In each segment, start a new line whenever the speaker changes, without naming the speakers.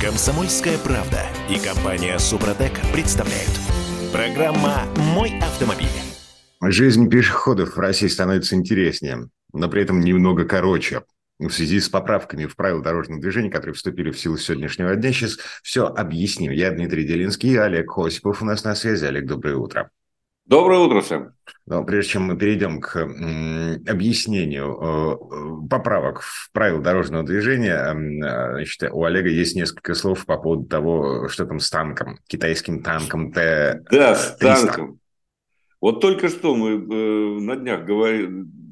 Комсомольская правда и компания Супротек представляют. Программа «Мой автомобиль».
Жизнь пешеходов в России становится интереснее, но при этом немного короче. В связи с поправками в правила дорожного движения, которые вступили в силу с сегодняшнего дня, сейчас все объясним. Я Дмитрий Делинский, Олег Хосипов у нас на связи. Олег, доброе утро.
Доброе утро всем.
Но прежде чем мы перейдем к объяснению э, поправок в правила дорожного движения, э, значит, у Олега есть несколько слов по поводу того, что там с танком, китайским танком Т-300.
Да, с танком. Вот только что мы э, на днях говорили,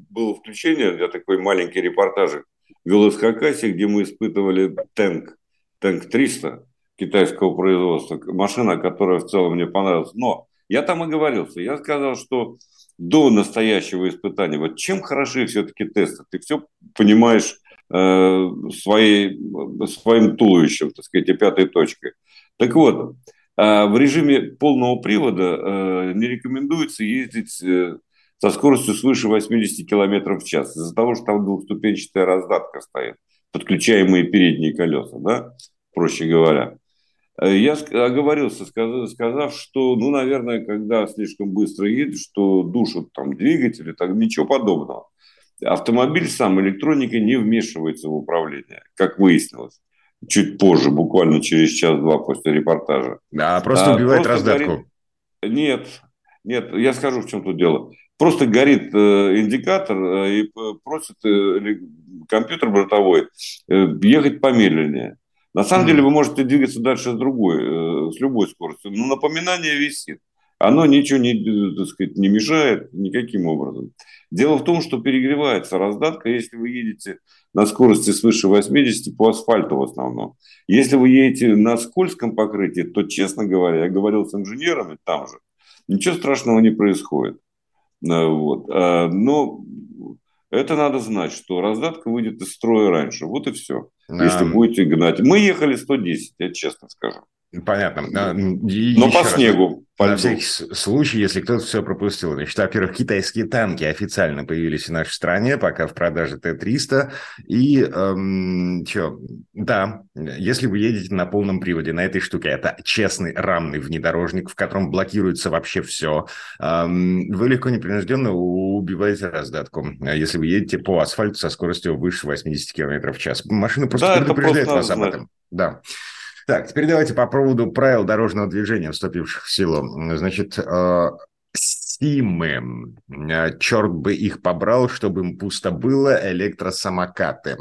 было включение для такой маленький репортажик в Велосхакасе, где мы испытывали танк, танк 300 китайского производства, машина, которая в целом мне понравилась. Но я там оговорился. Я сказал, что до настоящего испытания, вот чем хороши все-таки тесты? Ты все понимаешь э, своей, своим туловищем, так сказать, и пятой точкой. Так вот, э, в режиме полного привода э, не рекомендуется ездить э, со скоростью свыше 80 км в час, из-за того, что там двухступенчатая раздатка стоит, подключаемые передние колеса, да, проще говоря. Э, я оговорился, сказав, что, ну, наверное, когда слишком быстро едешь, что душат там двигатели, так ничего подобного. Автомобиль сам, электроника не вмешивается в управление, как выяснилось. Чуть позже, буквально через час-два после репортажа.
Да, просто а, убивает просто раздатку.
Горит... Нет, нет, я скажу, в чем тут дело. Просто горит э, индикатор э, и просит э, компьютер бортовой э, ехать помедленнее. На самом mm-hmm. деле вы можете двигаться дальше с другой, э, с любой скоростью, но напоминание висит. Оно ничего не, так сказать, не мешает никаким образом. Дело в том, что перегревается раздатка, если вы едете на скорости свыше 80 по асфальту в основном. Если вы едете на скользком покрытии, то, честно говоря, я говорил с инженерами там же, ничего страшного не происходит. Э, вот. Но это надо знать, что раздатка выйдет из строя раньше. Вот и все. Да. Если будете гнать. Мы ехали 110, я честно скажу.
Понятно.
И Но по снегу.
По на всякий случай, если кто-то все пропустил. Значит, во-первых, китайские танки официально появились в нашей стране, пока в продаже Т-300. И, эм, что, да, если вы едете на полном приводе на этой штуке, это честный рамный внедорожник, в котором блокируется вообще все, эм, вы легко непринужденно убиваете раздатку, если вы едете по асфальту со скоростью выше 80 км в час. Машина просто да, предупреждает вас об этом. Да. Так, теперь давайте по поводу правил дорожного движения, вступивших в силу. Значит, э, Симы. Э, черт бы их побрал, чтобы им пусто было, электросамокаты.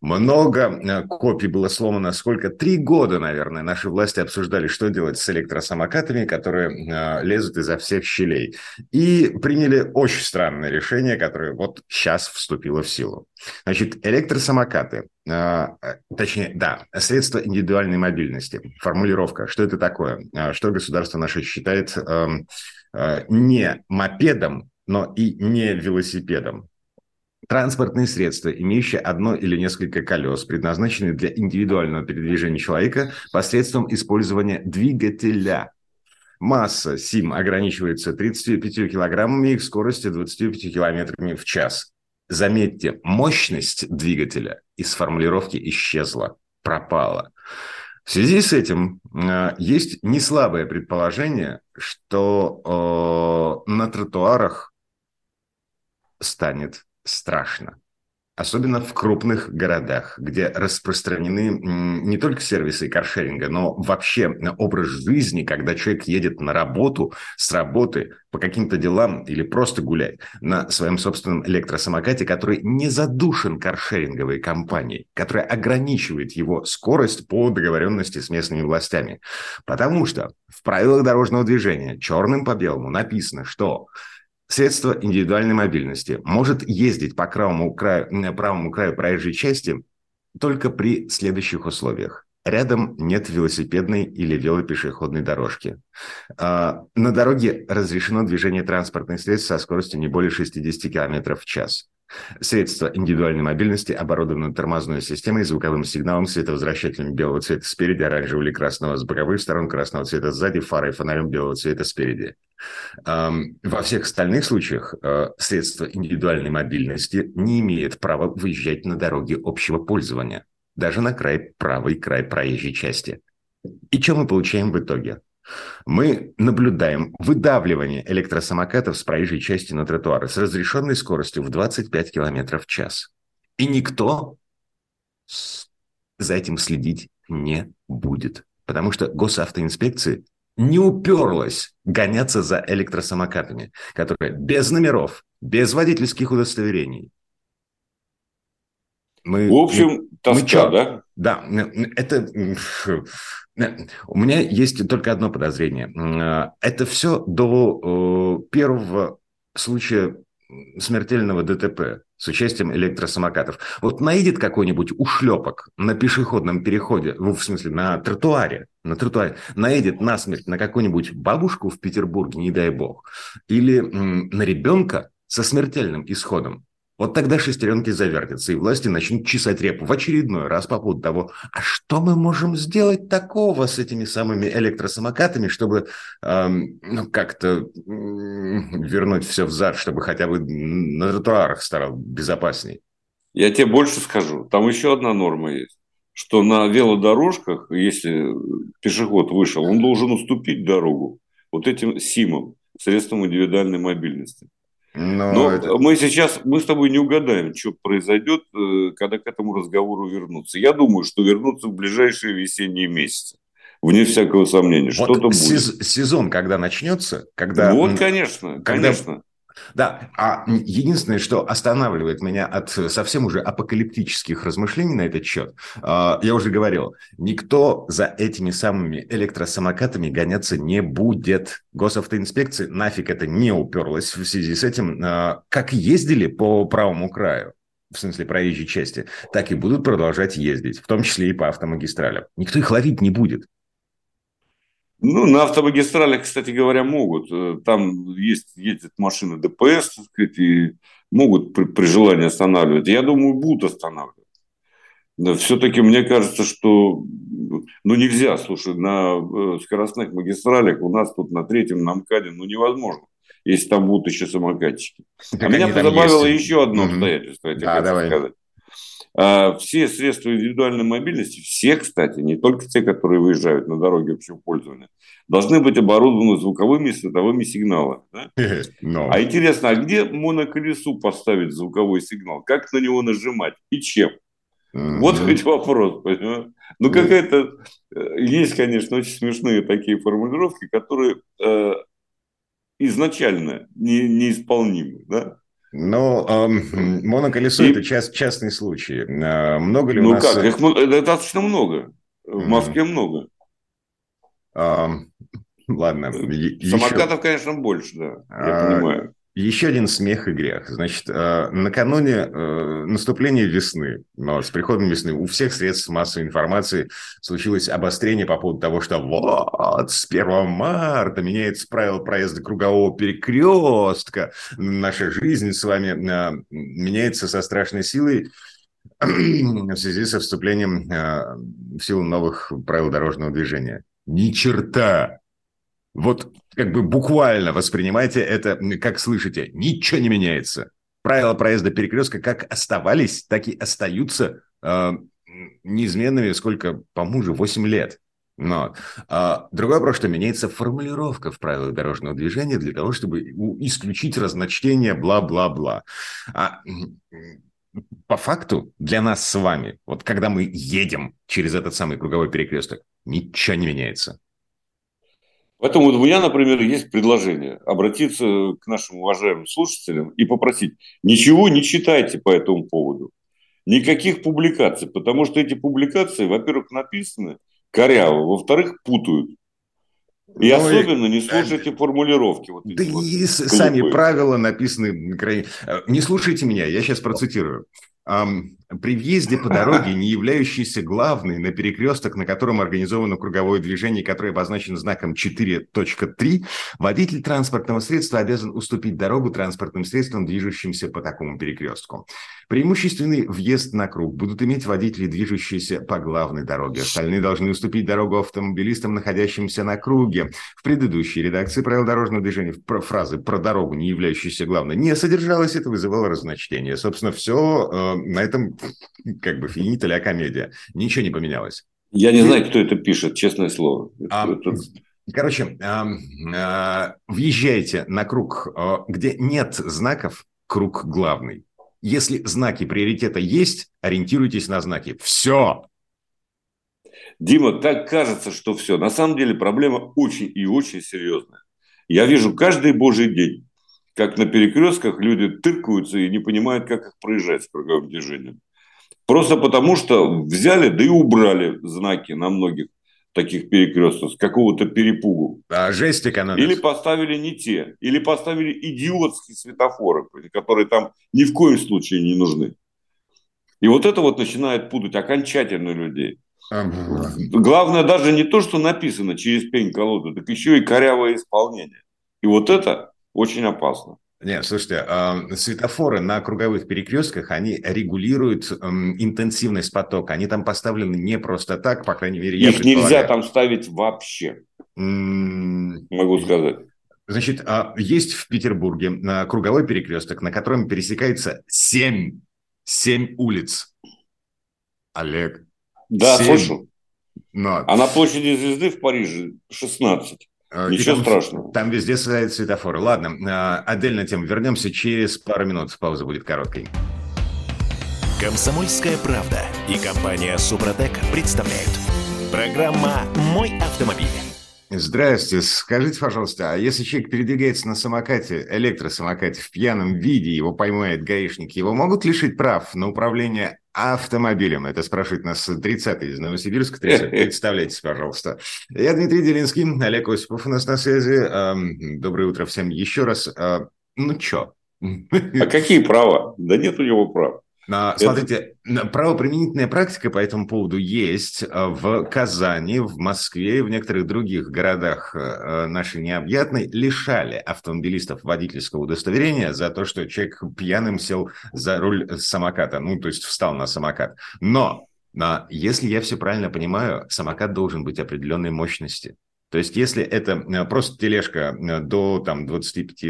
Много э, копий было сломано. Сколько? Три года, наверное, наши власти обсуждали, что делать с электросамокатами, которые лезут изо всех щелей. И приняли очень странное решение, которое вот сейчас вступило в силу. Значит, электросамокаты точнее, да, средства индивидуальной мобильности. Формулировка, что это такое? Что государство наше считает эм, э, не мопедом, но и не велосипедом. Транспортные средства, имеющие одно или несколько колес, предназначенные для индивидуального передвижения человека посредством использования двигателя. Масса СИМ ограничивается 35 килограммами, их скоростью 25 километрами в час. Заметьте, мощность двигателя из формулировки исчезла, пропала. В связи с этим э, есть неслабое предположение, что э, на тротуарах станет страшно особенно в крупных городах, где распространены не только сервисы каршеринга, но вообще образ жизни, когда человек едет на работу, с работы по каким-то делам или просто гуляет на своем собственном электросамокате, который не задушен каршеринговой компанией, которая ограничивает его скорость по договоренности с местными властями. Потому что в правилах дорожного движения черным по белому написано, что Средство индивидуальной мобильности может ездить по правому краю, правому краю проезжей части только при следующих условиях. Рядом нет велосипедной или велопешеходной дорожки. А, на дороге разрешено движение транспортных средств со скоростью не более 60 км в час. Средства индивидуальной мобильности оборудованы тормозной системой, звуковым сигналом, световозвращателем белого цвета спереди, оранжевого или красного с боковых сторон, красного цвета сзади, фарой, фонарем белого цвета спереди. Во всех остальных случаях э, средства индивидуальной мобильности не имеют права выезжать на дороги общего пользования. даже на край правый край проезжей части. И что мы получаем в итоге? Мы наблюдаем выдавливание электросамокатов с проезжей части на тротуары с разрешенной скоростью в 25 км в час. И никто за этим следить не будет. Потому что госавтоинспекции не уперлась гоняться за электросамокатами, которые без номеров, без водительских удостоверений.
Мы, в общем, тоска, мы да?
Да, это... У меня есть только одно подозрение. Это все до первого случая смертельного ДТП с участием электросамокатов. Вот наедет какой-нибудь ушлепок на пешеходном переходе, в смысле на тротуаре, на тротуаре, наедет насмерть на какую-нибудь бабушку в Петербурге, не дай бог, или на ребенка со смертельным исходом. Вот тогда шестеренки завертятся, и власти начнут чесать репу в очередной раз по поводу того, а что мы можем сделать такого с этими самыми электросамокатами, чтобы эм, ну, как-то эм, вернуть все взад, чтобы хотя бы на тротуарах стало безопасней.
Я тебе больше скажу. Там еще одна норма есть, что на велодорожках, если пешеход вышел, он должен уступить дорогу вот этим СИМам, средствам индивидуальной мобильности. Но, Но это... мы сейчас, мы с тобой не угадаем, что произойдет, э, когда к этому разговору вернуться. Я думаю, что вернуться в ближайшие весенние месяцы. Вне всякого сомнения, вот что-то будет.
Сезон, когда начнется, когда...
Вот, конечно, когда, конечно.
Да, а единственное, что останавливает меня от совсем уже апокалиптических размышлений на этот счет, а, я уже говорил, никто за этими самыми электросамокатами гоняться не будет. Госавтоинспекции нафиг это не уперлось в связи с этим. А, как ездили по правому краю, в смысле проезжей части, так и будут продолжать ездить, в том числе и по автомагистралям. Никто их ловить не будет.
Ну, на автомагистралях, кстати говоря, могут. Э, там есть, ездят машины ДПС, так сказать, и могут при, при желании останавливать. Я думаю, будут останавливать. Да, все-таки мне кажется, что ну, нельзя, слушай, на э, скоростных магистралях у нас тут на третьем, на МКАДе, ну, невозможно, если там будут еще самокатчики. Так а меня позабавило еще одно обстоятельство, я тебе да, хочу давай. сказать. А все средства индивидуальной мобильности, все, кстати, не только те, которые выезжают на дороге общего пользования, должны быть оборудованы звуковыми и световыми сигналами. Да? No. А интересно, а где моноколесу поставить звуковой сигнал? Как на него нажимать и чем? Mm-hmm. Вот ведь вопрос, понимаешь? Ну, какая-то... Э, есть, конечно, очень смешные такие формулировки, которые э, изначально не, неисполнимы, да?
Но э, моноколесо и... это част, частный случай. Э, много ли
ну
у нас...
как, их достаточно много. В Москве mm. много.
Э, ладно.
Самокатов, еще... конечно, больше, да, я а, понимаю.
Еще один смех и грех. Значит, э, накануне э, наступления весны, но с приходом весны у всех средств массовой информации случилось обострение по поводу того, что вот с 1 марта меняется правило проезда кругового перекрестка, наша жизнь с вами э, меняется со страшной силой в связи со вступлением в силу новых правил дорожного движения. Ни черта! Вот как бы буквально воспринимайте это, как слышите, ничего не меняется. Правила проезда перекрестка как оставались, так и остаются э, неизменными, сколько, по-моему, уже 8 лет. Но а, другой вопрос, что меняется формулировка в правилах дорожного движения для того, чтобы исключить разночтение бла-бла-бла. А, по факту для нас с вами, вот когда мы едем через этот самый круговой перекресток, ничего не меняется.
Поэтому у меня, например, есть предложение обратиться к нашим уважаемым слушателям и попросить, ничего не читайте по этому поводу, никаких публикаций, потому что эти публикации, во-первых, написаны коряво, во-вторых, путают. И ну, особенно не слушайте формулировки. Вот
да вот, и сами правила написаны. Не слушайте меня, я сейчас процитирую. При въезде по дороге, не являющейся главной на перекресток, на котором организовано круговое движение, которое обозначено знаком 4.3, водитель транспортного средства обязан уступить дорогу транспортным средствам, движущимся по такому перекрестку. Преимущественный въезд на круг будут иметь водители, движущиеся по главной дороге. Остальные должны уступить дорогу автомобилистам, находящимся на круге. В предыдущей редакции правил дорожного движения фразы про дорогу, не являющуюся главной, не содержалось, это вызывало разночтение. Собственно, все э, на этом как бы финита ля комедия. Ничего не поменялось.
Я не знаю, кто это пишет, честное слово.
А, это... Короче, а, а, въезжайте на круг, а, где нет знаков, круг главный. Если знаки приоритета есть, ориентируйтесь на знаки. Все.
Дима, так кажется, что все. На самом деле проблема очень и очень серьезная. Я вижу каждый божий день, как на перекрестках люди тыркаются и не понимают, как их проезжать с круговым движением. Просто потому, что взяли, да и убрали знаки на многих таких перекрестках с какого-то перепугу.
А жесть экономится.
Или поставили не те, или поставили идиотские светофоры, которые там ни в коем случае не нужны. И вот это вот начинает путать окончательно людей. Главное даже не то, что написано через пень колоду, так еще и корявое исполнение. И вот это очень опасно.
Нет, слушайте, э, светофоры на круговых перекрестках, они регулируют э, интенсивность потока. Они там поставлены не просто так, по крайней мере,
я Их нельзя там ставить вообще, могу сказать.
Значит, а, есть в Петербурге на круговой перекресток, на котором пересекается семь, семь улиц. Олег.
Да, 7. слышу. Но... А на площади Звезды в Париже 16.
Э, Ничего там, страшного. Там везде стоят светофоры. Ладно, э, отдельная тема. Вернемся через пару минут. Пауза будет короткой.
Комсомольская правда и компания Супротек представляют. Программа «Мой автомобиль».
Здрасте. Скажите, пожалуйста, а если человек передвигается на самокате, электросамокате в пьяном виде, его поймает гаишник, его могут лишить прав на управление автомобилем? Это спрашивает нас 30-й из Новосибирска. 30 Представляйтесь, пожалуйста. Я Дмитрий Делинский, Олег Осипов у нас на связи. Доброе утро всем еще раз. А, ну, чё?
А какие права? Да нет у него прав.
Смотрите, правоприменительная практика по этому поводу есть э, в Казани, в Москве и в некоторых других городах э, нашей необъятной. Лишали автомобилистов водительского удостоверения за то, что человек пьяным сел за руль самоката, ну, то есть встал на самокат. Но если я все правильно понимаю, самокат должен быть определенной мощности. То есть, если это э, просто тележка э, до там, 25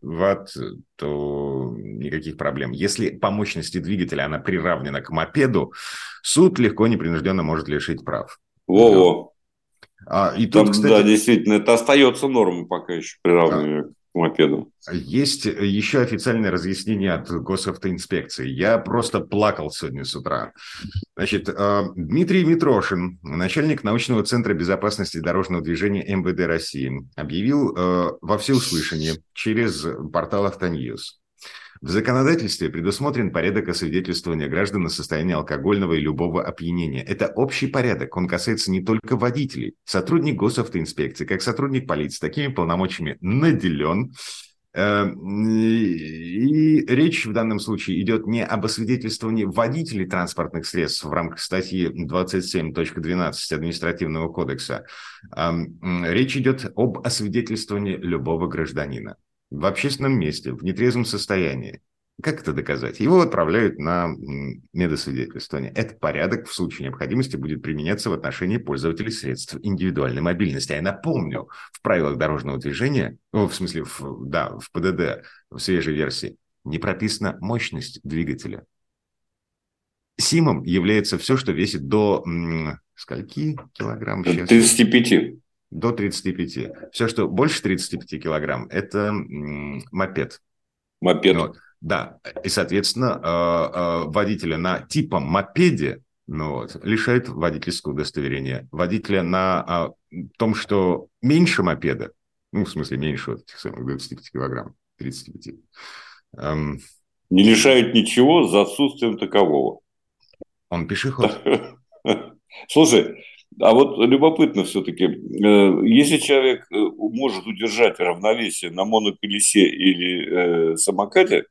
ватт, то никаких проблем. Если по мощности двигателя она приравнена к мопеду, суд легко непринужденно может лишить прав.
Во-во. А, и тут, Там, кстати... Да, действительно, это остается нормой пока еще приравнивая а, мопеду.
Есть еще официальное разъяснение от госавтоинспекции. Я просто плакал сегодня с утра. Значит, э, Дмитрий Митрошин, начальник научного центра безопасности дорожного движения МВД России, объявил э, во всеуслышание через портал Автоньюз, в законодательстве предусмотрен порядок освидетельствования граждан о состоянии алкогольного и любого опьянения. Это общий порядок, он касается не только водителей. Сотрудник госавтоинспекции, как сотрудник полиции, такими полномочиями наделен. Э, и речь в данном случае идет не об освидетельствовании водителей транспортных средств в рамках статьи 27.12 Административного кодекса. Речь идет об освидетельствовании любого гражданина в общественном месте, в нетрезвом состоянии. Как это доказать? Его отправляют на медосвидетельствование. Этот порядок в случае необходимости будет применяться в отношении пользователей средств индивидуальной мобильности. А я напомню, в правилах дорожного движения, в смысле, в, да, в ПДД, в свежей версии, не прописана мощность двигателя. Симом является все, что весит до скольки килограмм?
Сейчас? 35
до 35. Все, что больше 35 килограмм, это мопед.
Мопед. Ну,
да, и, соответственно, э, э, водителя на типа мопеде ну вот, лишает водительского удостоверения. Водителя на а, том, что меньше мопеда, ну, в смысле, меньше вот этих самых 25 килограмм, 35.
Эм, Не лишают ничего за отсутствием такового.
Он пешеход.
Слушай, а вот любопытно все-таки, э, если человек э, может удержать равновесие на моноколесе или э, самокате,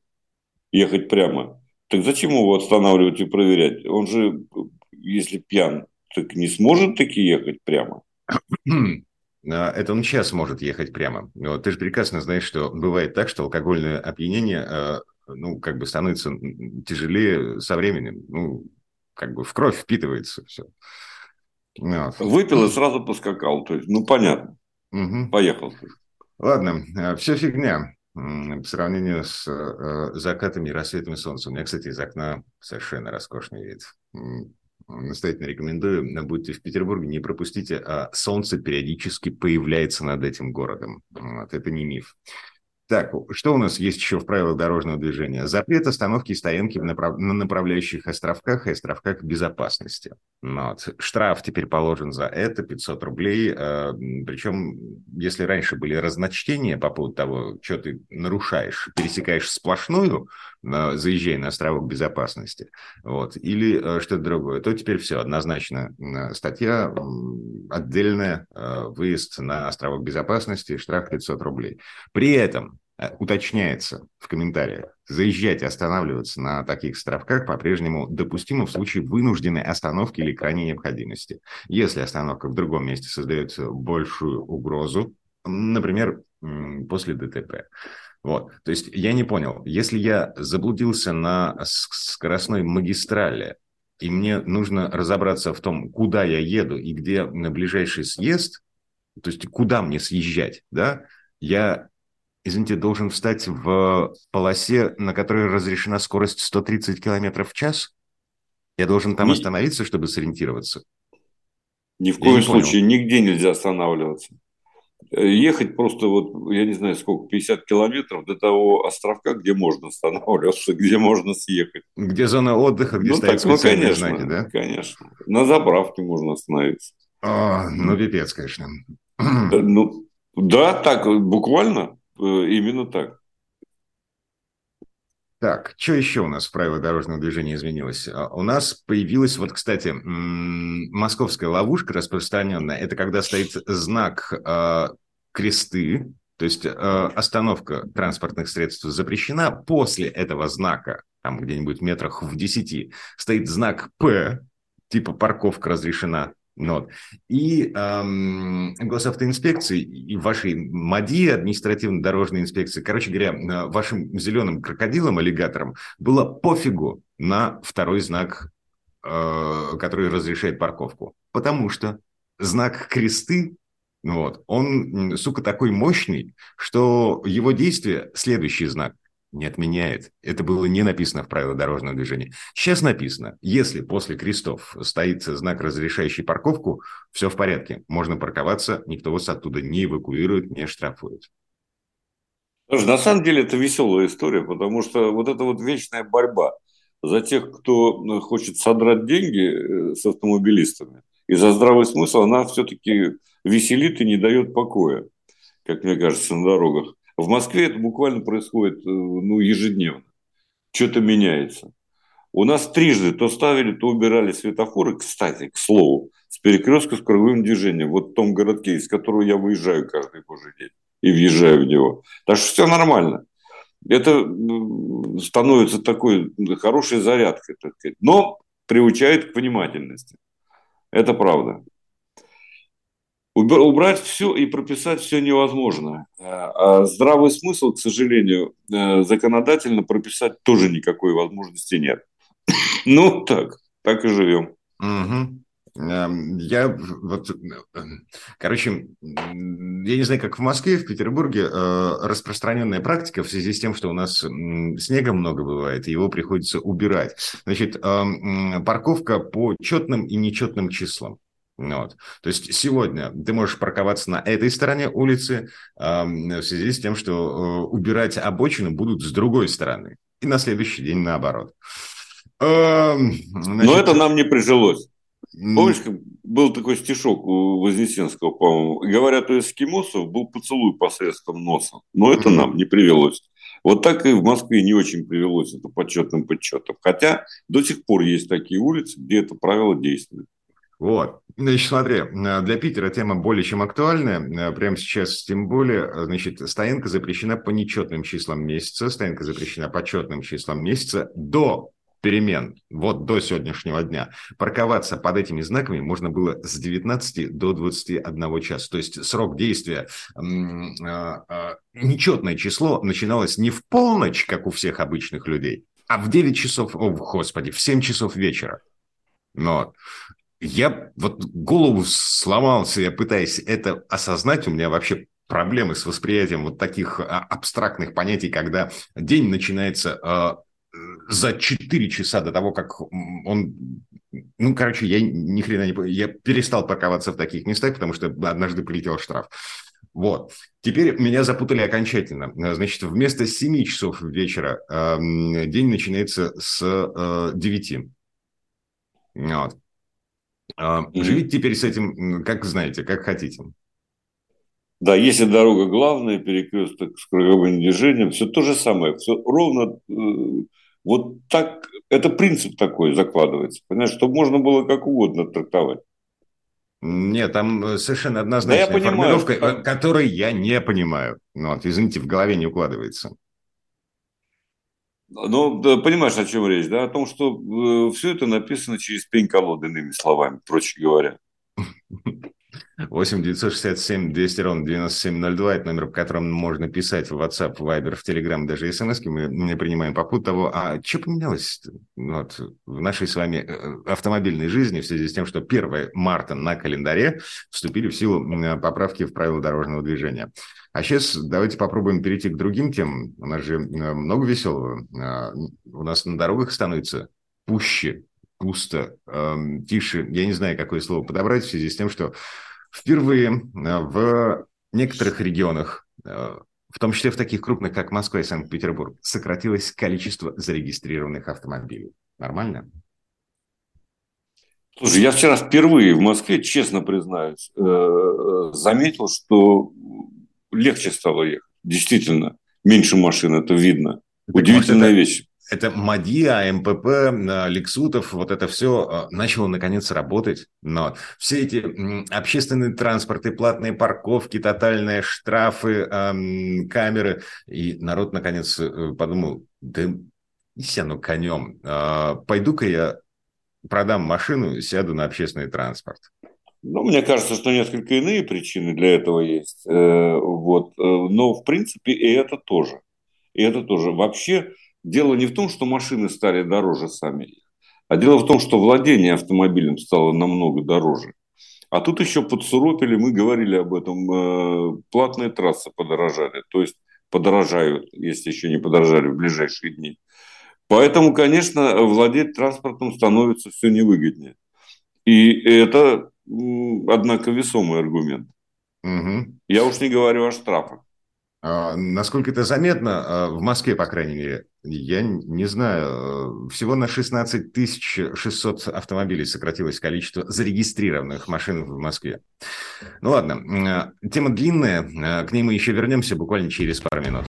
ехать прямо, так зачем его останавливать и проверять? Он же, если пьян, так не сможет таки ехать прямо.
А, это он сейчас может ехать прямо. Но ты же прекрасно знаешь, что бывает так, что алкогольное опьянение ну, как бы становится тяжелее со временем. Ну, как бы в кровь впитывается все.
Выпил и сразу поскакал. То есть, ну, понятно. Угу. Поехал.
Ладно, э, все фигня. по сравнению с э, закатами и рассветами солнца. У меня, кстати, из окна совершенно роскошный вид. Настоятельно рекомендую, будьте в Петербурге, не пропустите, а солнце периодически появляется над этим городом. Вот, это не миф. Так, что у нас есть еще в правилах дорожного движения? Запрет остановки и стоянки направ... на направляющих островках и островках безопасности. Ну вот. Штраф теперь положен за это 500 рублей. Э, причем, если раньше были разночтения по поводу того, что ты нарушаешь, пересекаешь сплошную, э, заезжая на островок безопасности, вот, или э, что-то другое, то теперь все, однозначно статья отдельная, выезд на островок безопасности, штраф 500 рублей. При этом Э, уточняется в комментариях, заезжать и останавливаться на таких островках по-прежнему допустимо в случае вынужденной остановки или крайней необходимости. Если остановка в другом месте создает большую угрозу, например, после ДТП. Вот, то есть я не понял, если я заблудился на скоростной магистрали, и мне нужно разобраться в том, куда я еду и где на ближайший съезд, то есть куда мне съезжать, да, я извините, должен встать в полосе, на которой разрешена скорость 130 км в час? Я должен там Ни... остановиться, чтобы сориентироваться?
Ни в коем случае понял. нигде нельзя останавливаться. Ехать просто вот, я не знаю сколько, 50 километров до того островка, где можно останавливаться, где можно съехать.
Где зона отдыха, где ну, стоят так, ну,
конечно,
знаки,
да? Конечно. На заправке можно остановиться.
О, ну, пипец, конечно.
Ну, да, так, буквально. Э, именно так.
Так, что еще у нас в правилах дорожного движения изменилось? А, у нас появилась, вот, кстати, московская ловушка распространенная. Это когда стоит знак э, кресты, то есть э, остановка транспортных средств запрещена. После этого знака, там где-нибудь метрах в 10, стоит знак П, типа парковка разрешена. Ну вот. И эм, госавтоинспекции и вашей МАДИ, административно-дорожной инспекции, короче говоря, э, вашим зеленым крокодилам, аллигаторам, было пофигу на второй знак, э, который разрешает парковку. Потому что знак кресты, вот, он, сука, такой мощный, что его действие, следующий знак, не отменяет. Это было не написано в правилах дорожного движения. Сейчас написано, если после крестов стоит знак, разрешающий парковку, все в порядке, можно парковаться, никто вас оттуда не эвакуирует, не штрафует.
Слушай, на самом деле это веселая история, потому что вот эта вот вечная борьба за тех, кто э, хочет содрать деньги э, с автомобилистами, и за здравый смысл она все-таки веселит и не дает покоя, как мне кажется, на дорогах. В Москве это буквально происходит э, ну, ежедневно. Что-то меняется. У нас трижды то ставили, то убирали светофоры, кстати, к слову, с перекрестка с круговым движением. Вот в том городке, из которого я выезжаю каждый божий день и въезжаю в него. Так что все нормально. Это становится такой хорошей зарядкой, так сказать. Но приучает к внимательности. Это правда. Убрать все и прописать все невозможно. А, а здравый смысл, к сожалению, э, законодательно прописать тоже никакой возможности нет. Ну так, так и живем.
Я вот, короче, я не знаю, как в Москве, в Петербурге э, распространенная практика в связи с тем, что у нас снега много бывает, его приходится убирать. Значит, парковка по четным и нечетным числам. Вот. То есть сегодня ты можешь парковаться на этой стороне улицы э, в связи с тем, что э, убирать обочину будут с другой стороны. И на следующий день наоборот.
Э, значит... Но это нам не прижилось. Помнишь, был такой стишок у Вознесенского, по-моему. Говорят, у эскимосов был поцелуй посредством носа. Но это нам не привелось. Вот так и в Москве не очень привелось это почетным подсчетом. Хотя до сих пор есть такие улицы, где это правило действует.
Вот. Значит, смотри, э, для Питера тема более чем актуальная. Э, прямо сейчас тем более, э, значит, стоянка запрещена по нечетным числам месяца, стоянка запрещена по четным числам месяца до перемен, вот до сегодняшнего дня, парковаться под этими знаками можно было с 19 до 21 часа. То есть срок действия, нечетное число начиналось не в полночь, как у всех обычных людей, а в 9 часов, о, господи, в 7 часов вечера. Но я вот голову сломался, я пытаюсь это осознать, у меня вообще проблемы с восприятием вот таких а, абстрактных понятий, когда день начинается а, за 4 часа до того, как он... Ну, короче, я ни хрена не... Я перестал парковаться в таких местах, потому что однажды прилетел штраф. Вот. Теперь меня запутали окончательно. Значит, вместо 7 часов вечера э, день начинается с э, 9. Вот. Э, живите теперь с этим, как знаете, как хотите.
Да, если дорога главная, перекресток с круговым движением, все то же самое, все ровно э, вот так, это принцип такой закладывается, понимаешь, чтобы можно было как угодно трактовать.
Нет, там э, совершенно однозначная да я формулировка, понимаю, которой я не понимаю. Ну, вот, извините, в голове не укладывается.
Ну, да, понимаешь, о чем речь, да? О том, что э, все это написано через пень-колоды, иными словами, проще говоря.
8 967 200 ровно 9702. Это номер, по которому можно писать в WhatsApp, Viber, в Telegram, даже смс мы не принимаем по поводу того, а что поменялось вот, в нашей с вами э, автомобильной жизни в связи с тем, что 1 марта на календаре вступили в силу поправки в правила дорожного движения. А сейчас давайте попробуем перейти к другим темам. У нас же э, много веселого. А, у нас на дорогах становится пуще, пусто, эм, тише. Я не знаю, какое слово подобрать в связи с тем, что Впервые э, в некоторых регионах, э, в том числе в таких крупных, как Москва и Санкт-Петербург, сократилось количество зарегистрированных автомобилей. Нормально?
Слушай, я вчера впервые в Москве, честно признаюсь, э, заметил, что легче стало ехать. Действительно, меньше машин, это видно. Так Удивительная это, вещь
это МАДИА, МПП, э, Лексутов, вот это все э, начало наконец работать. Но все эти общественные транспорты, платные парковки, тотальные штрафы, камеры. И народ наконец э, подумал, да и сяну конем. Пойду-ка я продам машину, сяду на общественный транспорт.
Ну, мне кажется, что несколько иные причины для этого есть. Вот. Но, в принципе, и это тоже. И это тоже. Вообще, дело не в том, что машины стали дороже сами, а дело в том, что владение автомобилем стало намного дороже. А тут еще подсуропили, мы говорили об этом, э, платные трассы подорожали, то есть подорожают, если еще не подорожали в ближайшие дни. Поэтому, конечно, владеть транспортом становится все невыгоднее. И это, однако, весомый аргумент. Угу. Я уж не говорю о штрафах.
А, насколько это заметно, а, в Москве, по крайней мере, я не знаю, всего на 16 600 автомобилей сократилось количество зарегистрированных машин в Москве. Ну ладно, а, тема длинная, к ней мы еще вернемся буквально через пару минут.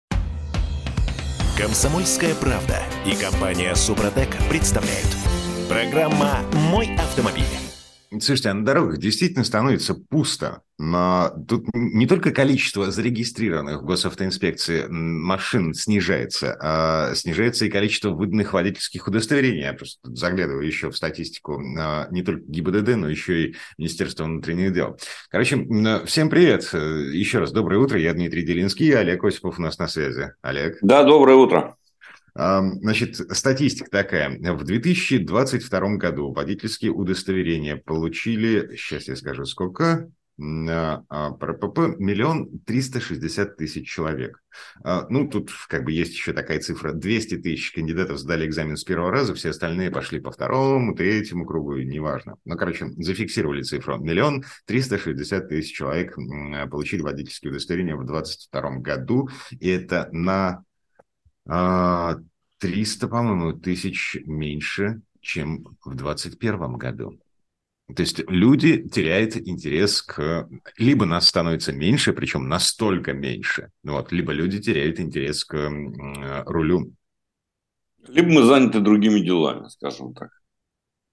Комсомольская правда и компания Супротек представляют. Программа «Мой автомобиль».
Слушайте, а на дорогах действительно становится пусто. Но тут не только количество зарегистрированных в госавтоинспекции машин снижается, а снижается и количество выданных водительских удостоверений. Я просто заглядываю еще в статистику а, не только ГИБДД, но еще и Министерства внутренних дел. Короче, всем привет. Еще раз доброе утро. Я Дмитрий Делинский, Олег Осипов у нас на связи. Олег.
Да, доброе утро.
Значит, статистика такая. В 2022 году водительские удостоверения получили, сейчас я скажу сколько, а, ПРПП миллион триста шестьдесят тысяч человек. А, ну, тут как бы есть еще такая цифра. 200 тысяч кандидатов сдали экзамен с первого раза, все остальные пошли по второму, третьему кругу, неважно. Ну, короче, зафиксировали цифру. Миллион триста шестьдесят тысяч человек получили водительские удостоверения в 2022 году. И это на 300, а, по-моему, тысяч меньше, чем в 2021 году. То есть люди теряют интерес к... Либо нас становится меньше, причем настолько меньше, вот, либо люди теряют интерес к рулю.
Либо мы заняты другими делами, скажем так.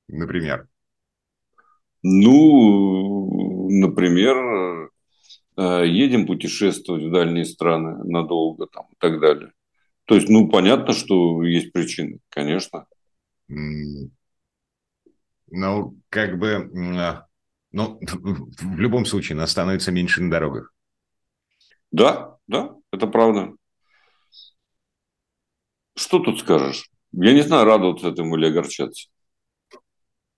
Например?
Ну, например, э, едем путешествовать в дальние страны надолго там, и так далее. То есть, ну, понятно, что есть причины, конечно.
Ну, как бы, а, ну, в любом случае, нас становится меньше на дорогах.
Да, да, это правда. Что тут скажешь? Я не знаю, радоваться этому или огорчаться.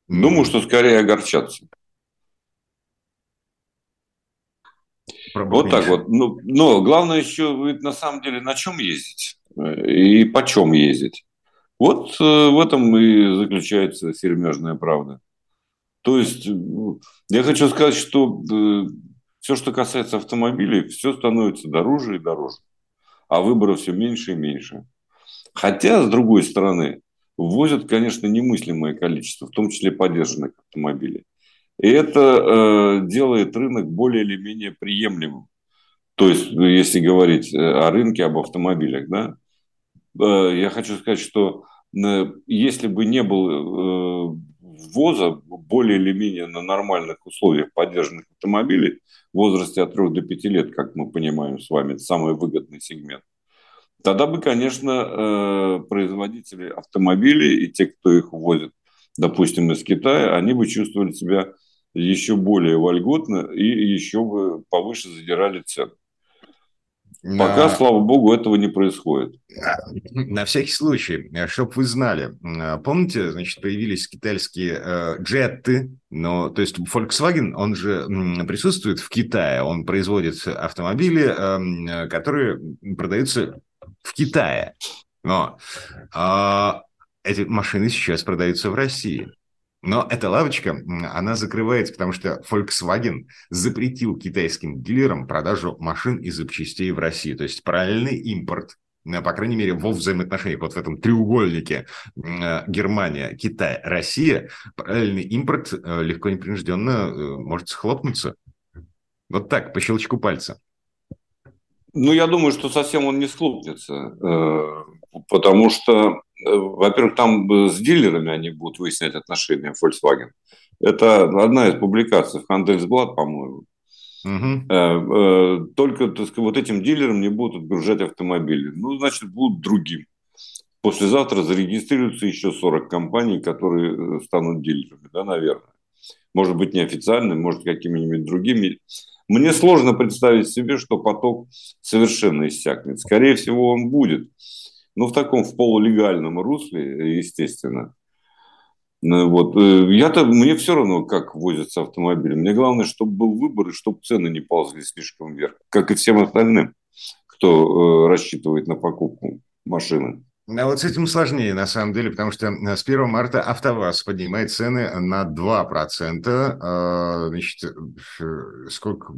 Думаю, что скорее огорчаться. Вот так вот. Ну, но главное еще, ведь на самом деле, на чем ездить и почем ездить. Вот э, в этом и заключается сермежная правда. То есть, я хочу сказать, что э, все, что касается автомобилей, все становится дороже и дороже, а выбора все меньше и меньше. Хотя, с другой стороны, ввозят, конечно, немыслимое количество, в том числе поддержанных автомобилей. И это э, делает рынок более или менее приемлемым. То есть, ну, если говорить э, о рынке, об автомобилях, да, э, я хочу сказать, что э, если бы не было э, ввоза более или менее на нормальных условиях поддержанных автомобилей в возрасте от 3 до 5 лет, как мы понимаем с вами, это самый выгодный сегмент, тогда бы, конечно, э, производители автомобилей и те, кто их возит, допустим, из Китая, они бы чувствовали себя еще более вольготно и еще бы повыше задирали цены. На... Пока, слава богу, этого не происходит.
На всякий случай, чтобы вы знали, помните, значит, появились китайские э, джетты, но, то есть Volkswagen, он же присутствует в Китае, он производит автомобили, э, которые продаются в Китае. Но э, эти машины сейчас продаются в России. Но эта лавочка, она закрывается, потому что Volkswagen запретил китайским дилерам продажу машин и запчастей в России. То есть параллельный импорт, э, по крайней мере, во взаимоотношениях, вот в этом треугольнике э, Германия, Китай, Россия, параллельный импорт э, легко непринужденно может схлопнуться. Вот так, по щелчку пальца.
Ну, я думаю, что совсем он не схлопнется, потому что во-первых, там э, с дилерами они будут выяснять отношения Volkswagen. Это одна из публикаций в Handelsblad, по-моему. Угу. Только так сказать, вот этим дилерам не будут отгружать автомобили. Ну, значит, будут другим. Послезавтра зарегистрируются еще 40 компаний, которые станут дилерами, да, наверное. Может быть, неофициально, может, какими-нибудь другими. Мне сложно представить себе, что поток совершенно иссякнет. Скорее всего, он будет ну, в таком, в полулегальном русле, естественно. Ну, вот. Э, я-то, мне все равно, как возятся автомобили. Мне главное, чтобы был выбор и чтобы цены не ползли слишком вверх, как и всем остальным, кто э, рассчитывает на покупку машины.
А вот с этим сложнее, на самом деле, потому что э, с 1 марта АвтоВАЗ поднимает цены на 2%. А, значит, сколько...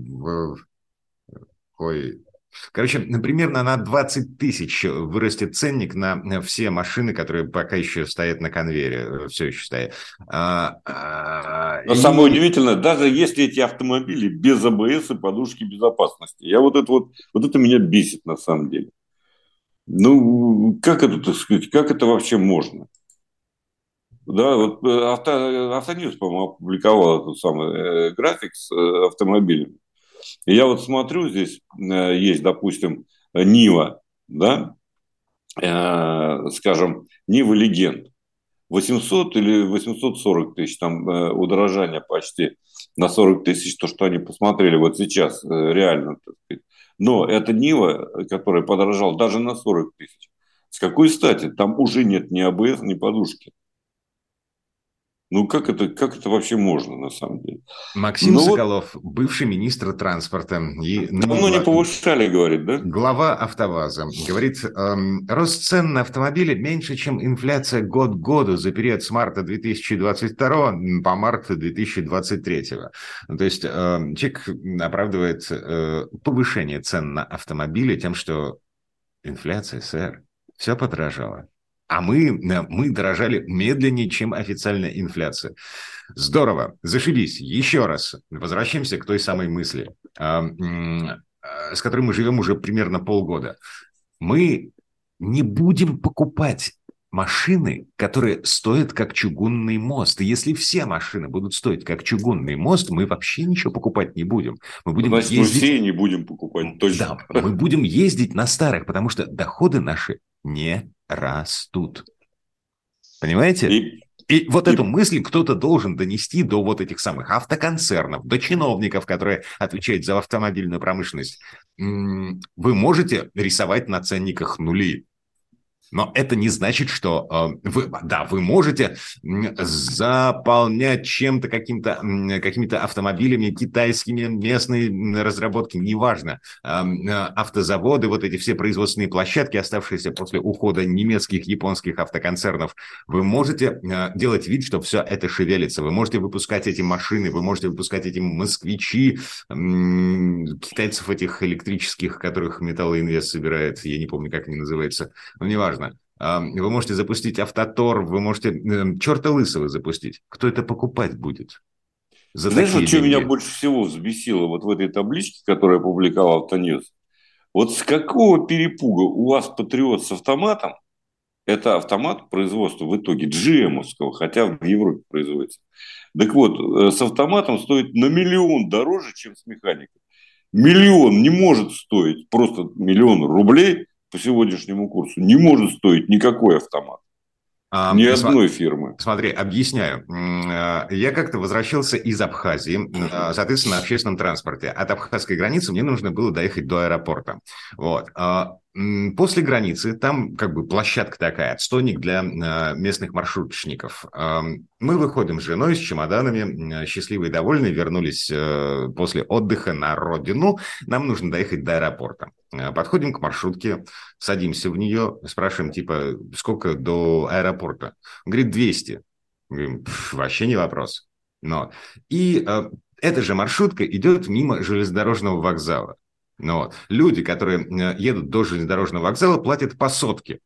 Ой, Короче, примерно на 20 тысяч вырастет ценник на все машины, которые пока еще стоят на конвейере, э, все еще стоят. А,
а, Но и... самое удивительное, даже если эти автомобили без АБС и подушки безопасности, я вот это вот, вот это меня бесит на самом деле. Ну, как это, так сказать, как это вообще можно? Да, вот э, авто, Автоньюз, по-моему, опубликовал этот самый э, график с э, автомобилями. Я вот смотрю, здесь э, есть, допустим, Нива, да, э, скажем, Нива Легенд. 800 или 840 тысяч, там э, удорожание почти на 40 тысяч, то, что они посмотрели вот сейчас, реально, так сказать. Но это Нива, которая подорожал даже на 40 тысяч. С какой стати? Там уже нет ни АБС, ни подушки. Ну, как это, как это вообще можно, на самом деле?
Максим ну, Соколов, вот... бывший министр транспорта.
И, ну, Давно не повышали, говорит, да?
Глава АвтоВАЗа. Говорит, эм, рост цен на автомобили меньше, чем инфляция год к году за период с марта 2022 по март 2023. Ну, то есть э, человек оправдывает э, повышение цен на автомобили тем, что инфляция, сэр, все подорожало а мы, э, мы дорожали медленнее, чем официальная инфляция. Здорово, зашибись. Еще раз возвращаемся к той самой мысли, а, э, с которой мы живем уже примерно полгода. Мы не будем покупать машины, которые стоят как чугунный мост. И если все машины будут стоить как чугунный мост, мы вообще ничего покупать не будем. Мы будем
Значит, ездить... все не будем покупать, точно.
Да, мы будем ездить на старых, потому что доходы наши не растут. Понимаете? И, и вот и... эту мысль кто-то должен донести до вот этих самых автоконцернов, до чиновников, которые отвечают за автомобильную промышленность. Вы можете рисовать на ценниках нули. Но это не значит, что э, вы, да, вы можете заполнять чем-то, каким-то, какими-то автомобилями китайскими, местные разработки, неважно. Э, автозаводы, вот эти все производственные площадки, оставшиеся после ухода немецких, японских автоконцернов, вы можете э, делать вид, что все это шевелится. Вы можете выпускать эти машины, вы можете выпускать эти москвичи, китайцев этих электрических, которых Металлоинвест собирает, я не помню, как они называются, но неважно. Вы можете запустить автотор, вы можете эм, черта лысого запустить. Кто это покупать будет?
За Знаешь, вот что меня больше всего взбесило вот в этой табличке, которую опубликовал Автоньюз? Вот с какого перепуга у вас патриот с автоматом, это автомат производства в итоге gm хотя в Европе производится. Так вот, э, с автоматом стоит на миллион дороже, чем с механикой. Миллион не может стоить, просто миллион рублей по сегодняшнему курсу не может стоить никакой автомат. А, Ни одной фирмы.
Смотри, объясняю. Э, я как-то возвращался из Абхазии, э, соответственно, на общественном транспорте. От абхазской границы мне нужно было доехать до аэропорта. Вот. А, После границы там как бы площадка такая, отстойник для э, местных маршруточников. Мы выходим с женой, с чемоданами, счастливые и довольные, вернулись после отдыха на родину. Нам нужно доехать до аэропорта. Э, подходим к маршрутке, садимся в нее, спрашиваем, типа, сколько до аэропорта? Он говорит, 200. Говорим, вообще не вопрос. Но. И эта же маршрутка идет мимо железнодорожного вокзала. Но люди, которые э, едут до железнодорожного вокзала, платят по сотке.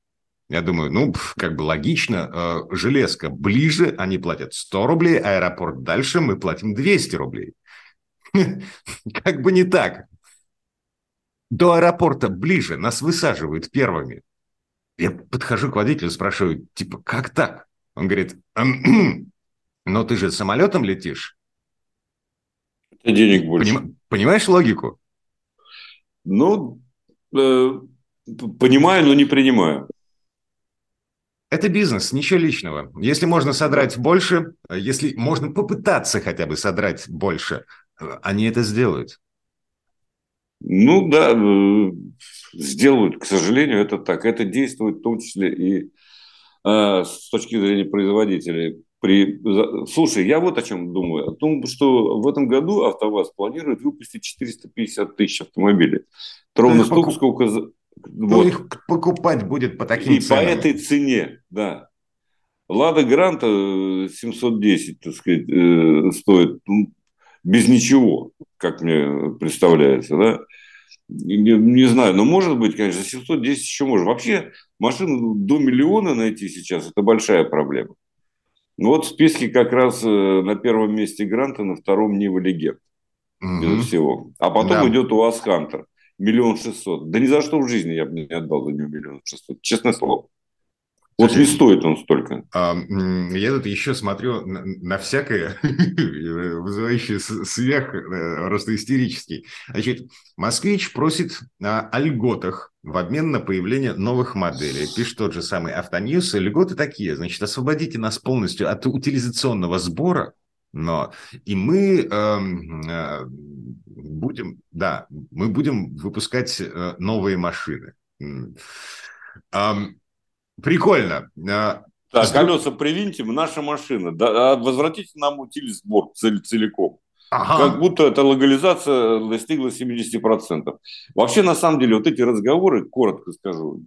Я думаю, ну, как бы логично, э, железка ближе, они платят 100 рублей, аэропорт дальше, мы платим 200 рублей. Как бы не так. До аэропорта ближе, нас высаживают первыми. Я подхожу к водителю, спрашиваю, типа, как так? Он говорит, но ты же самолетом летишь.
Это денег больше.
Поним, понимаешь логику?
Ну, э, понимаю, но не принимаю.
Это бизнес, ничего личного. Если можно содрать больше, если можно попытаться хотя бы содрать больше, они это сделают.
Ну да, э, сделают, к сожалению, это так. Это действует в том числе и э, с точки зрения производителей. При... Слушай, я вот о чем думаю. О том, что в этом году АвтоВАЗ планирует выпустить 450 тысяч автомобилей. Ровно столько, покуп... сколько...
Вот. их покупать будет по таким
И ценам? по этой цене, да. Лада Гранта 710, так сказать, э, стоит ну, без ничего, как мне представляется, да. Не, не знаю, но может быть, конечно, 710 еще можно. Вообще машину до миллиона найти сейчас – это большая проблема. Ну вот в списке как раз э, на первом месте Гранта, на втором Нива Легенд. Угу. всего. А потом да. идет УАЗ Хантер. Миллион шестьсот. Да ни за что в жизни я бы не отдал за него миллион шестьсот. Честное слово. Вот не стоит он столько.
А, я тут еще смотрю на, на всякое, вызывающее смех, э, просто истерический. Значит, «Москвич» просит о льготах в обмен на появление новых моделей. Пишет тот же самый «Автоньюз». Льготы такие, значит, освободите нас полностью от утилизационного сбора, но и мы э, э, будем, да, мы будем выпускать э, новые машины. Прикольно.
А, так, колеса привинтим, наша машина. Да, а возвратите нам утилизбор цель, целиком. Ага. Как будто эта легализация достигла 70%. Вообще, на самом деле, вот эти разговоры, коротко скажу,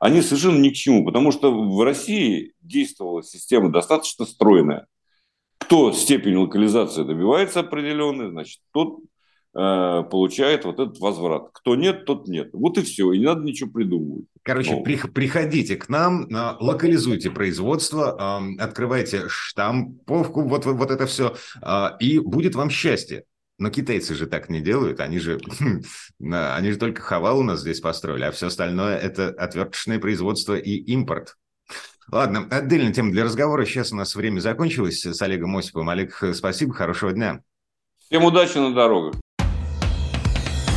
они совершенно ни к чему, потому что в России действовала система достаточно стройная. Кто степень локализации добивается определенной, значит, тот получает вот этот возврат. Кто нет, тот нет. Вот и все. И не надо ничего придумывать.
Короче, ну. при, приходите к нам, локализуйте производство, открывайте штамповку, вот, вот это все, а, и будет вам счастье. Но китайцы же так не делают, они же, они же только хавал у нас здесь построили, а все остальное это отверточное производство и импорт. Ладно, отдельная тема для разговора. Сейчас у нас время закончилось с Олегом Осиповым. Олег, спасибо, хорошего дня.
Всем удачи на дорогах.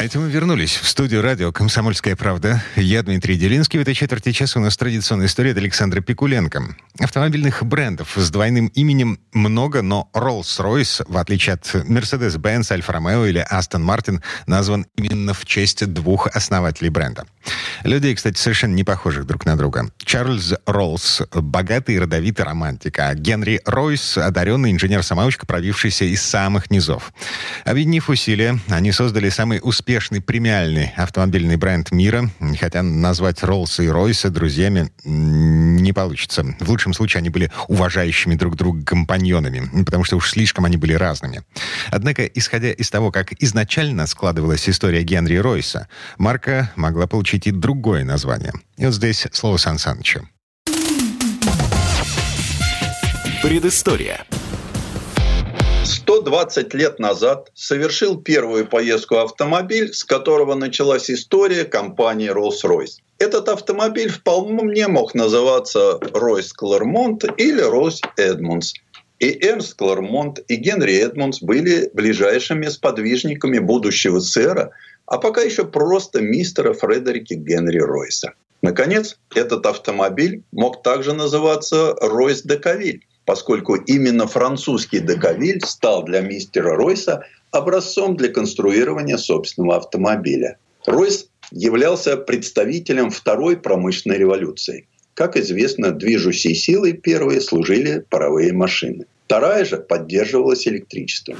А это мы вернулись в студию радио «Комсомольская правда». Я Дмитрий Делинский. В этой четверти часа у нас традиционная история от Александра Пикуленко. Автомобильных брендов с двойным именем много, но Rolls-Royce, в отличие от Mercedes-Benz, Alfa Romeo или Aston Martin, назван именно в честь двух основателей бренда. Людей, кстати, совершенно не похожих друг на друга. Чарльз Роллс – богатый и родовитый романтик, а Генри Ройс – одаренный инженер-самоучка, пробившийся из самых низов. Объединив усилия, они создали самый успешный успешный премиальный автомобильный бренд мира, хотя назвать Роллса и Ройса друзьями не получится. В лучшем случае они были уважающими друг друга компаньонами, потому что уж слишком они были разными. Однако, исходя из того, как изначально складывалась история Генри Ройса, марка могла получить и другое название. И вот здесь слово Сан Санычу.
Предыстория.
120 лет назад совершил первую поездку автомобиль, с которого началась история компании Rolls-Royce. Этот автомобиль вполне мог называться Ройс Клармонт или Ройс Эдмундс. И Эрнст Клармонт, и Генри Эдмундс были ближайшими сподвижниками будущего сэра, а пока еще просто мистера Фредерики Генри Ройса. Наконец, этот автомобиль мог также называться Ройс де Кавиль поскольку именно французский Дековиль стал для мистера Ройса образцом для конструирования собственного автомобиля. Ройс являлся представителем второй промышленной революции. Как известно, движущей силой первой служили паровые машины. Вторая же поддерживалась электричеством.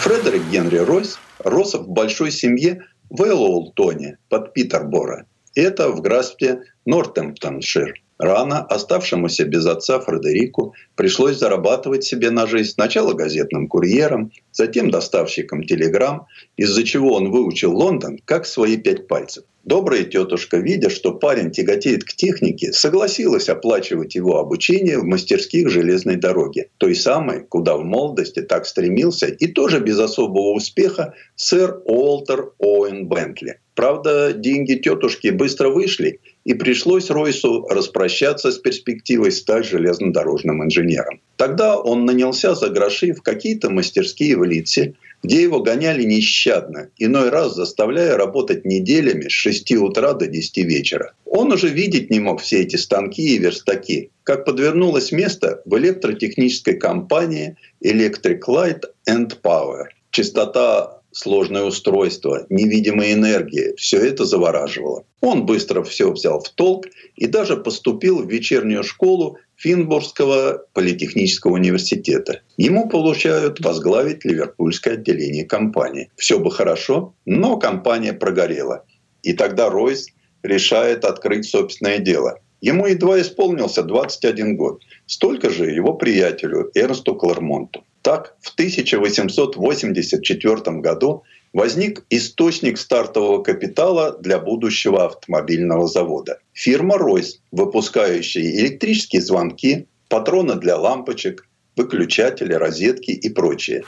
Фредерик Генри Ройс рос в большой семье в Эллоултоне под Питерборо. Это в графстве Нортемптоншир. Рано оставшемуся без отца Фредерику пришлось зарабатывать себе на жизнь сначала газетным курьером, затем доставщиком телеграмм, из-за чего он выучил Лондон как свои пять пальцев. Добрая тетушка, видя, что парень тяготеет к технике, согласилась оплачивать его обучение в мастерских железной дороги, той самой, куда в молодости так стремился и тоже без особого успеха сэр Уолтер Оуэн Бентли. Правда, деньги тетушки быстро вышли, и пришлось Ройсу распрощаться с перспективой стать железнодорожным инженером. Тогда он нанялся за гроши в какие-то мастерские в Литсе, где его гоняли нещадно, иной раз заставляя работать неделями с 6 утра до 10 вечера. Он уже видеть не мог все эти станки и верстаки, как подвернулось место в электротехнической компании Electric Light and Power. Частота сложное устройство, невидимая энергия – все это завораживало. Он быстро все взял в толк и даже поступил в вечернюю школу Финбургского политехнического университета. Ему получают возглавить ливерпульское отделение компании. Все бы хорошо, но компания прогорела. И тогда Ройс решает открыть собственное дело. Ему едва исполнился 21 год. Столько же его приятелю Эрнсту Клармонту. Так, в 1884 году возник источник стартового капитала для будущего автомобильного завода. Фирма «Ройс», выпускающая электрические звонки, патроны для лампочек, выключатели, розетки и прочее.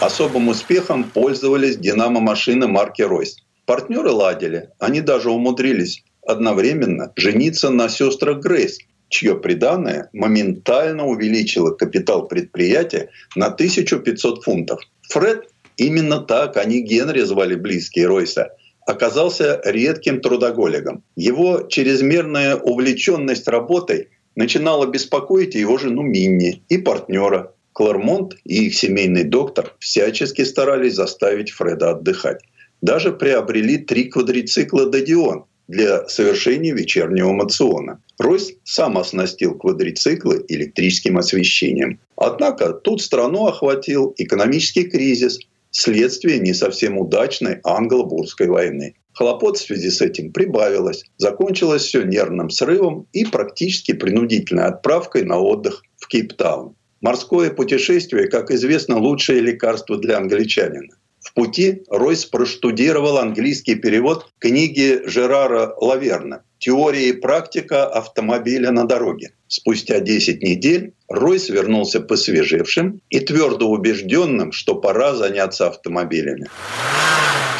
Особым успехом пользовались динамо-машины марки «Ройс». Партнеры ладили, они даже умудрились одновременно жениться на сестрах Грейс, чье приданное моментально увеличило капитал предприятия на 1500 фунтов. Фред, именно так они Генри звали близкие Ройса, оказался редким трудоголиком. Его чрезмерная увлеченность работой начинала беспокоить его жену Минни и партнера. Клармонт и их семейный доктор всячески старались заставить Фреда отдыхать. Даже приобрели три квадрицикла «Додион», для совершения вечернего мациона. Ройс сам оснастил квадрициклы электрическим освещением. Однако тут страну охватил экономический кризис, следствие не совсем удачной англо-бурской войны. Хлопот в связи с этим прибавилось. Закончилось все нервным срывом и практически принудительной отправкой на отдых в Кейптаун. Морское путешествие, как известно, лучшее лекарство для англичанина. Пути Ройс проштудировал английский перевод книги Жерара Лаверна «Теория и практика автомобиля на дороге». Спустя 10 недель Ройс вернулся посвежевшим и твердо убежденным, что пора заняться автомобилями.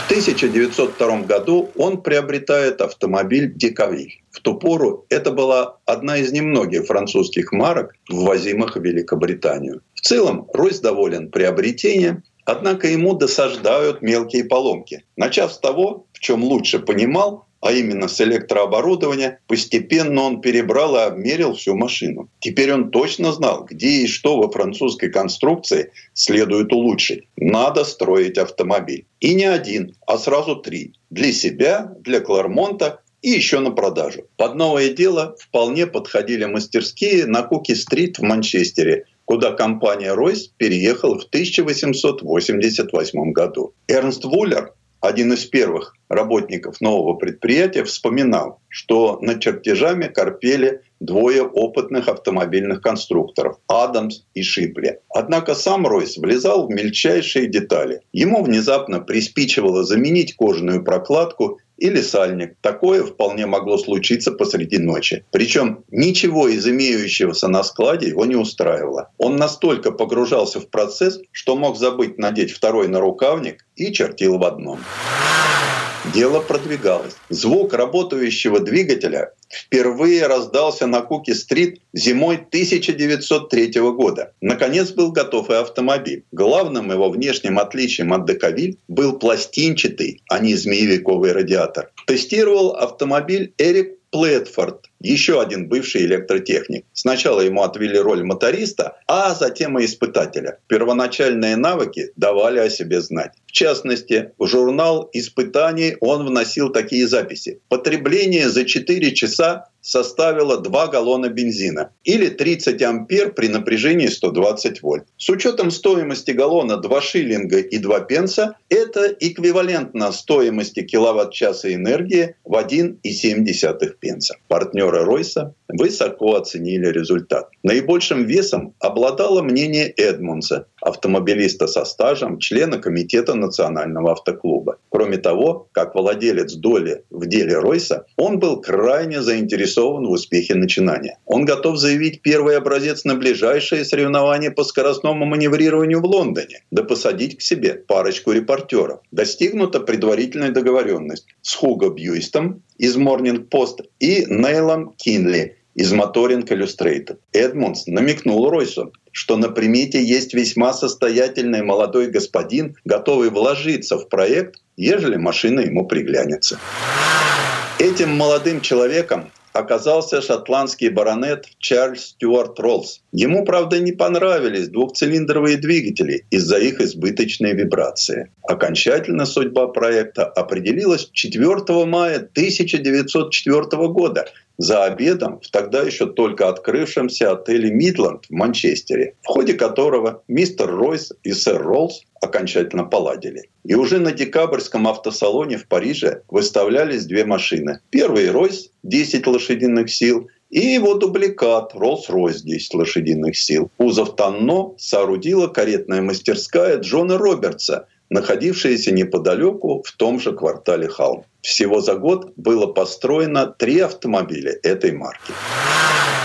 В 1902 году он приобретает автомобиль «Декавиль». В ту пору это была одна из немногих французских марок, ввозимых в Великобританию. В целом Ройс доволен приобретением – Однако ему досаждают мелкие поломки. Начав с того, в чем лучше понимал, а именно с электрооборудования, постепенно он перебрал и обмерил всю машину. Теперь он точно знал, где и что во французской конструкции следует улучшить. Надо строить автомобиль. И не один, а сразу три. Для себя, для Клармонта и еще на продажу. Под новое дело вполне подходили мастерские на Куки-стрит в Манчестере, куда компания Ройс переехала в 1888 году. Эрнст Вуллер один из первых работников нового предприятия, вспоминал, что над чертежами корпели двое опытных автомобильных конструкторов – Адамс и Шипли. Однако сам Ройс влезал в мельчайшие детали. Ему внезапно приспичивало заменить кожаную прокладку или сальник. Такое вполне могло случиться посреди ночи. Причем ничего из имеющегося на складе его не устраивало. Он настолько погружался в процесс, что мог забыть надеть второй нарукавник и чертил в одном. Дело продвигалось. Звук работающего двигателя впервые раздался на Куки-стрит зимой 1903 года. Наконец был готов и автомобиль. Главным его внешним отличием от Дековиль был пластинчатый, а не змеевиковый радиатор. Тестировал автомобиль Эрик Плетфорд, еще один бывший электротехник. Сначала ему отвели роль моториста, а затем и испытателя. Первоначальные навыки давали о себе знать. В частности, в журнал испытаний он вносил такие записи. Потребление за 4 часа составила 2 галлона бензина или 30 ампер при напряжении 120 вольт. С учетом стоимости галлона 2 шиллинга и 2 пенса, это эквивалентно стоимости киловатт-часа энергии в 1,7 пенса. Партнеры Ройса высоко оценили результат. Наибольшим весом обладало мнение Эдмунса, автомобилиста со стажем, члена комитета Национального автоклуба. Кроме того, как владелец доли в деле Ройса, он был крайне заинтересован в успехе начинания. Он готов заявить первый образец на ближайшее соревнование по скоростному маневрированию в Лондоне, да посадить к себе парочку репортеров. Достигнута предварительная договоренность с Хуго Бьюистом из Morning Post и Нейлом Кинли из Motoring Illustrated. Эдмундс намекнул Ройсу, что на примете есть весьма состоятельный молодой господин, готовый вложиться в проект, ежели машина ему приглянется. Этим молодым человеком оказался шотландский баронет Чарльз Стюарт Роллс. Ему, правда, не понравились двухцилиндровые двигатели из-за их избыточной вибрации. Окончательно судьба проекта определилась 4 мая 1904 года за обедом в тогда еще только открывшемся отеле «Мидланд» в Манчестере, в ходе которого мистер Ройс и сэр Роллс окончательно поладили. И уже на декабрьском автосалоне в Париже выставлялись две машины. Первый Ройс 10 лошадиных сил и его дубликат Rolls-Royce 10 лошадиных сил. Кузов Танно соорудила каретная мастерская Джона Робертса, находившаяся неподалеку в том же квартале Халм. Всего за год было построено три автомобиля этой марки.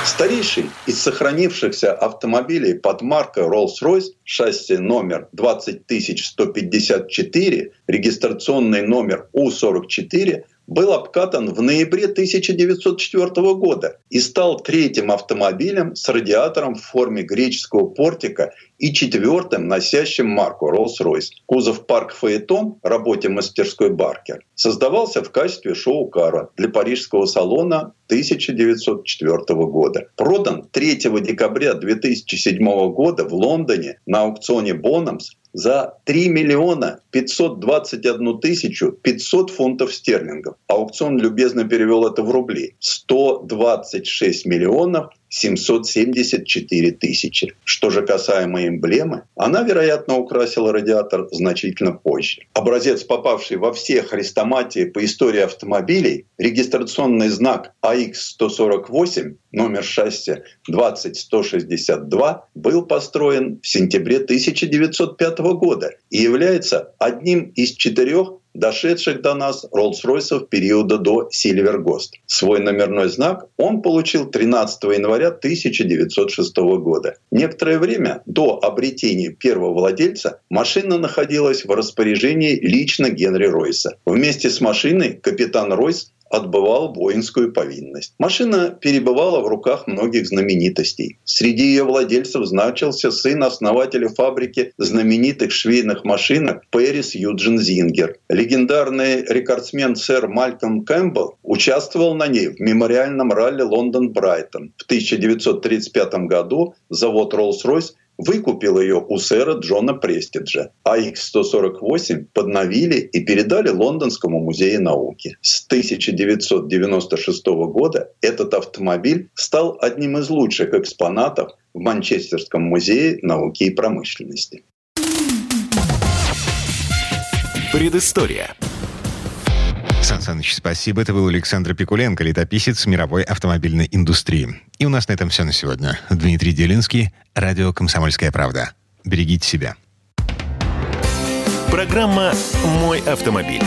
Старейший из сохранившихся автомобилей под маркой Rolls-Royce, шасси номер 20154, регистрационный номер У-44, был обкатан в ноябре 1904 года и стал третьим автомобилем с радиатором в форме греческого портика и четвертым, носящим марку Rolls-Royce. Кузов парк Фаэтон, работе мастерской Баркер, создавался в качестве шоу-кара для парижского салона 1904 года. Продан 3 декабря 2007 года в Лондоне на аукционе Бонамс за 3 миллиона 521 тысячу 500 фунтов стерлингов. Аукцион любезно перевел это в рубли. 126 миллионов 774 тысячи. Что же касаемо эмблемы, она, вероятно, украсила радиатор значительно позже. Образец, попавший во все хрестоматии по истории автомобилей, регистрационный знак АХ-148, номер шасси 20162, был построен в сентябре 1905 года и является одним из четырех дошедших до нас Роллс-Ройсов периода до Сильвергост. Свой номерной знак он получил 13 января 1906 года. Некоторое время до обретения первого владельца машина находилась в распоряжении лично Генри Ройса. Вместе с машиной капитан Ройс отбывал воинскую повинность. Машина перебывала в руках многих знаменитостей. Среди ее владельцев значился сын основателя фабрики знаменитых швейных машинок Пэрис Юджин Зингер. Легендарный рекордсмен сэр Мальком Кэмпбелл участвовал на ней в мемориальном ралли Лондон-Брайтон. В 1935 году завод Rolls-Royce выкупил ее у сэра Джона Престиджа, а X-148 подновили и передали Лондонскому музею науки. С 1996 года этот автомобиль стал одним из лучших экспонатов в Манчестерском музее науки и промышленности.
Предыстория.
Сан Саныч, спасибо. Это был Александр Пикуленко, летописец мировой автомобильной индустрии. И у нас на этом все на сегодня. Дмитрий Делинский, радио «Комсомольская правда». Берегите себя.
Программа «Мой автомобиль».